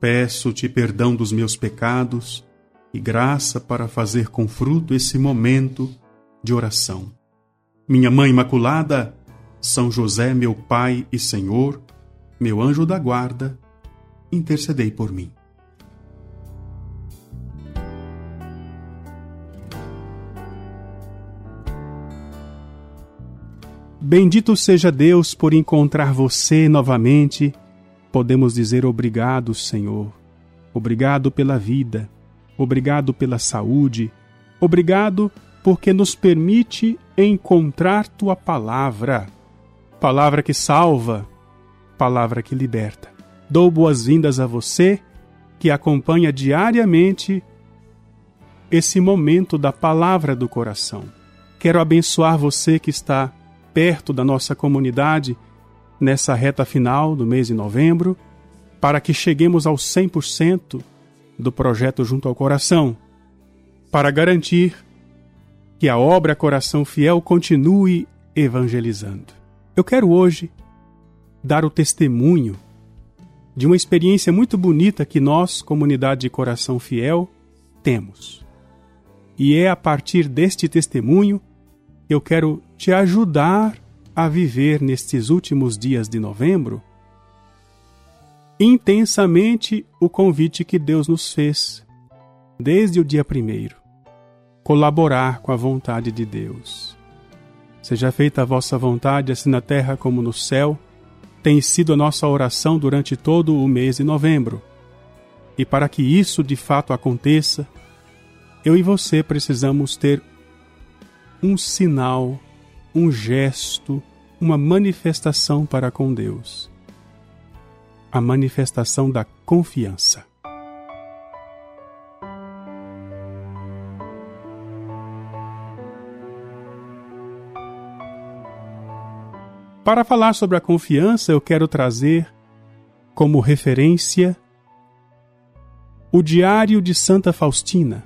Peço-te perdão dos meus pecados e graça para fazer com fruto esse momento de oração. Minha Mãe Imaculada, São José, meu Pai e Senhor, meu anjo da guarda, intercedei por mim. Bendito seja Deus por encontrar você novamente. Podemos dizer obrigado, Senhor. Obrigado pela vida. Obrigado pela saúde. Obrigado porque nos permite encontrar tua palavra. Palavra que salva, palavra que liberta. Dou boas-vindas a você que acompanha diariamente esse momento da palavra do coração. Quero abençoar você que está perto da nossa comunidade nessa reta final do mês de novembro, para que cheguemos ao 100% do projeto Junto ao Coração, para garantir que a obra Coração Fiel continue evangelizando. Eu quero hoje dar o testemunho de uma experiência muito bonita que nós, comunidade de Coração Fiel, temos. E é a partir deste testemunho eu quero te ajudar a viver nestes últimos dias de novembro intensamente o convite que Deus nos fez desde o dia primeiro: colaborar com a vontade de Deus. Seja feita a vossa vontade, assim na terra como no céu, tem sido a nossa oração durante todo o mês de novembro. E para que isso de fato aconteça, eu e você precisamos ter um sinal, um gesto, uma manifestação para com Deus. A manifestação da confiança. Para falar sobre a confiança, eu quero trazer como referência o Diário de Santa Faustina,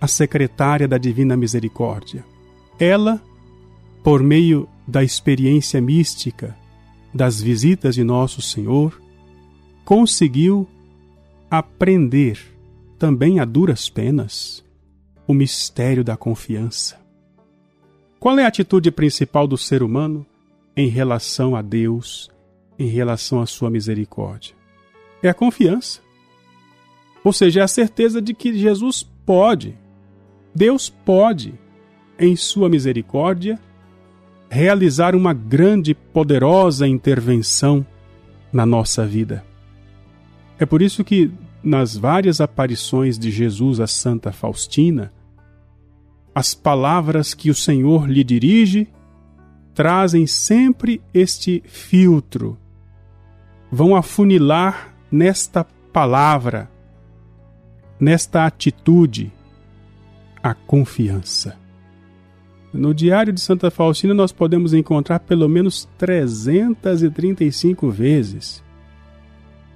a secretária da Divina Misericórdia. Ela, por meio da experiência mística das visitas de Nosso Senhor, conseguiu aprender, também a duras penas, o mistério da confiança. Qual é a atitude principal do ser humano em relação a Deus, em relação à sua misericórdia? É a confiança. Ou seja, é a certeza de que Jesus pode, Deus pode, em sua misericórdia, realizar uma grande poderosa intervenção na nossa vida. É por isso que, nas várias aparições de Jesus a Santa Faustina, as palavras que o Senhor lhe dirige trazem sempre este filtro, vão afunilar nesta palavra, nesta atitude, a confiança. No Diário de Santa Faustina nós podemos encontrar pelo menos 335 vezes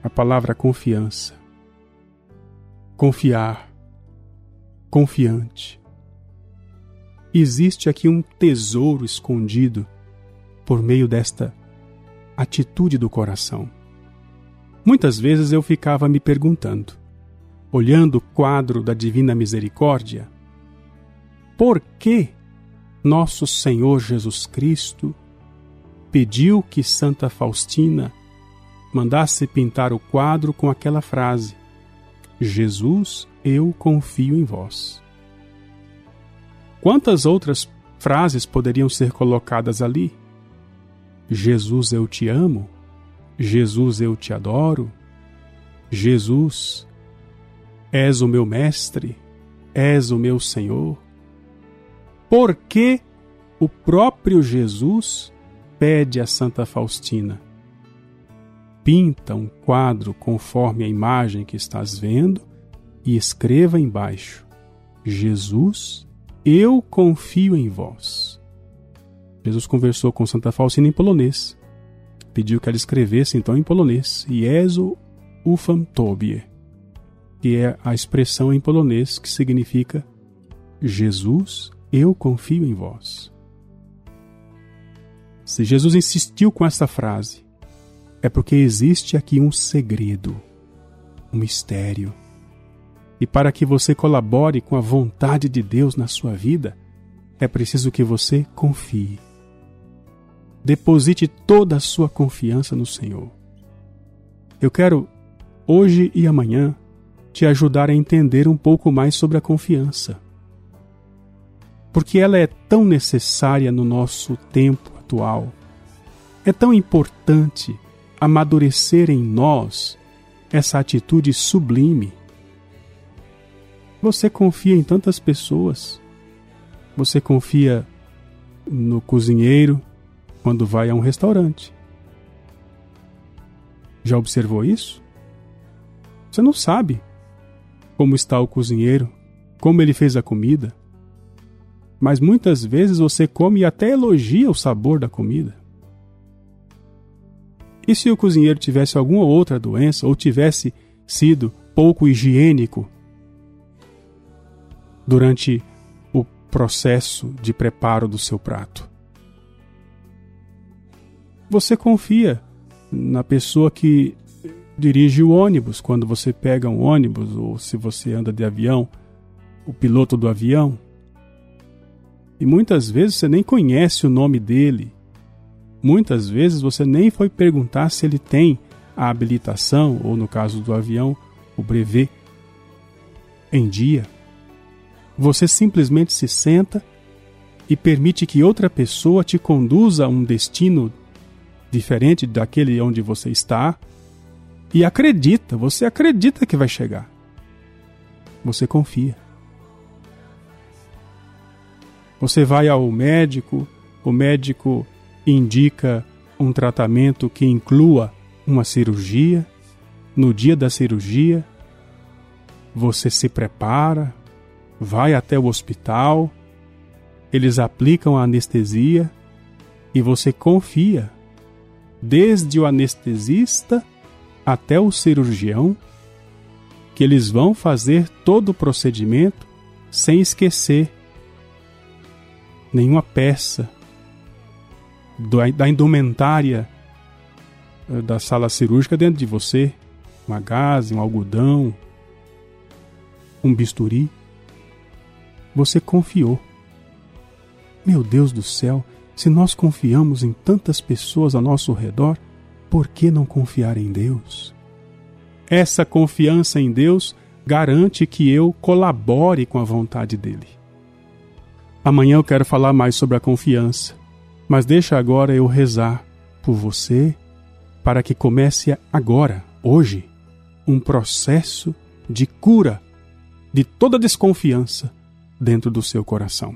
a palavra confiança. Confiar. Confiante. Existe aqui um tesouro escondido por meio desta atitude do coração. Muitas vezes eu ficava me perguntando, olhando o quadro da Divina Misericórdia, por que nosso Senhor Jesus Cristo pediu que Santa Faustina mandasse pintar o quadro com aquela frase: Jesus, eu confio em vós. Quantas outras frases poderiam ser colocadas ali? Jesus, eu te amo. Jesus, eu te adoro. Jesus, és o meu mestre, és o meu Senhor porque o próprio Jesus pede a Santa Faustina: pinta um quadro conforme a imagem que estás vendo e escreva embaixo: Jesus, eu confio em vós. Jesus conversou com Santa Faustina em polonês. Pediu que ela escrevesse então em polonês: Jesu ufam tobie, que é a expressão em polonês que significa Jesus, eu confio em vós. Se Jesus insistiu com essa frase, é porque existe aqui um segredo, um mistério. E para que você colabore com a vontade de Deus na sua vida, é preciso que você confie. Deposite toda a sua confiança no Senhor. Eu quero, hoje e amanhã, te ajudar a entender um pouco mais sobre a confiança. Porque ela é tão necessária no nosso tempo atual. É tão importante amadurecer em nós essa atitude sublime. Você confia em tantas pessoas. Você confia no cozinheiro quando vai a um restaurante. Já observou isso? Você não sabe como está o cozinheiro, como ele fez a comida. Mas muitas vezes você come e até elogia o sabor da comida. E se o cozinheiro tivesse alguma outra doença ou tivesse sido pouco higiênico durante o processo de preparo do seu prato? Você confia na pessoa que dirige o ônibus quando você pega um ônibus ou se você anda de avião, o piloto do avião. E muitas vezes você nem conhece o nome dele, Muitas vezes você nem foi perguntar se ele tem a habilitação, ou no caso do avião, o brevet, em dia. Você simplesmente se senta e permite que outra pessoa te conduza a um destino diferente daquele onde você está e acredita, você acredita que vai chegar. Você confia. Você vai ao médico, o médico indica um tratamento que inclua uma cirurgia. No dia da cirurgia, você se prepara, vai até o hospital, eles aplicam a anestesia e você confia, desde o anestesista até o cirurgião, que eles vão fazer todo o procedimento sem esquecer nenhuma peça, da indumentária eh, da sala cirúrgica dentro de você, uma gaze, um algodão, um bisturi. Você confiou. Meu Deus do céu, se nós confiamos em tantas pessoas ao nosso redor, por que não confiar em Deus? Essa confiança em Deus garante que eu colabore com a vontade dele. Amanhã eu quero falar mais sobre a confiança. Mas deixa agora eu rezar por você para que comece agora, hoje, um processo de cura de toda desconfiança dentro do seu coração.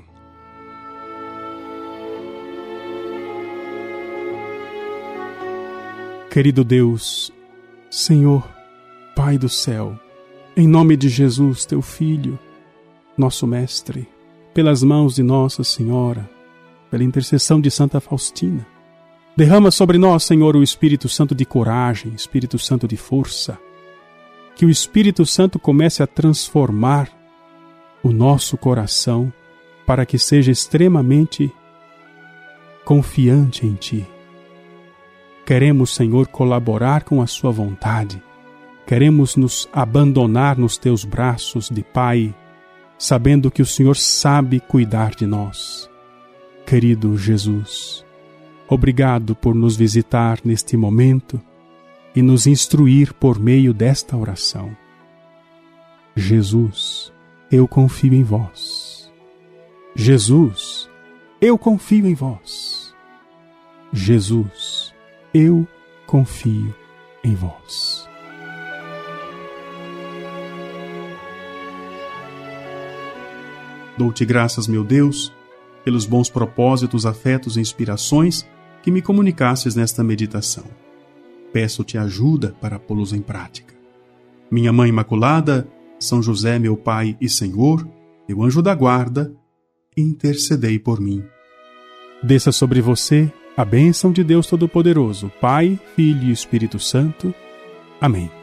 Querido Deus, Senhor, Pai do céu, em nome de Jesus, teu Filho, nosso Mestre, pelas mãos de Nossa Senhora, pela intercessão de Santa Faustina. Derrama sobre nós, Senhor, o Espírito Santo de coragem, Espírito Santo de força. Que o Espírito Santo comece a transformar o nosso coração para que seja extremamente confiante em Ti. Queremos, Senhor, colaborar com a Sua vontade. Queremos nos abandonar nos Teus braços de Pai, sabendo que o Senhor sabe cuidar de nós. Querido Jesus, obrigado por nos visitar neste momento e nos instruir por meio desta oração. Jesus, eu confio em vós. Jesus, eu confio em vós. Jesus, eu confio em vós. Dou-te graças, meu Deus pelos bons propósitos, afetos e inspirações que me comunicasses nesta meditação. Peço-te ajuda para pô-los em prática. Minha Mãe Imaculada, São José, meu Pai e Senhor, meu anjo da guarda, intercedei por mim. Desça sobre você a bênção de Deus Todo-Poderoso, Pai, Filho e Espírito Santo. Amém.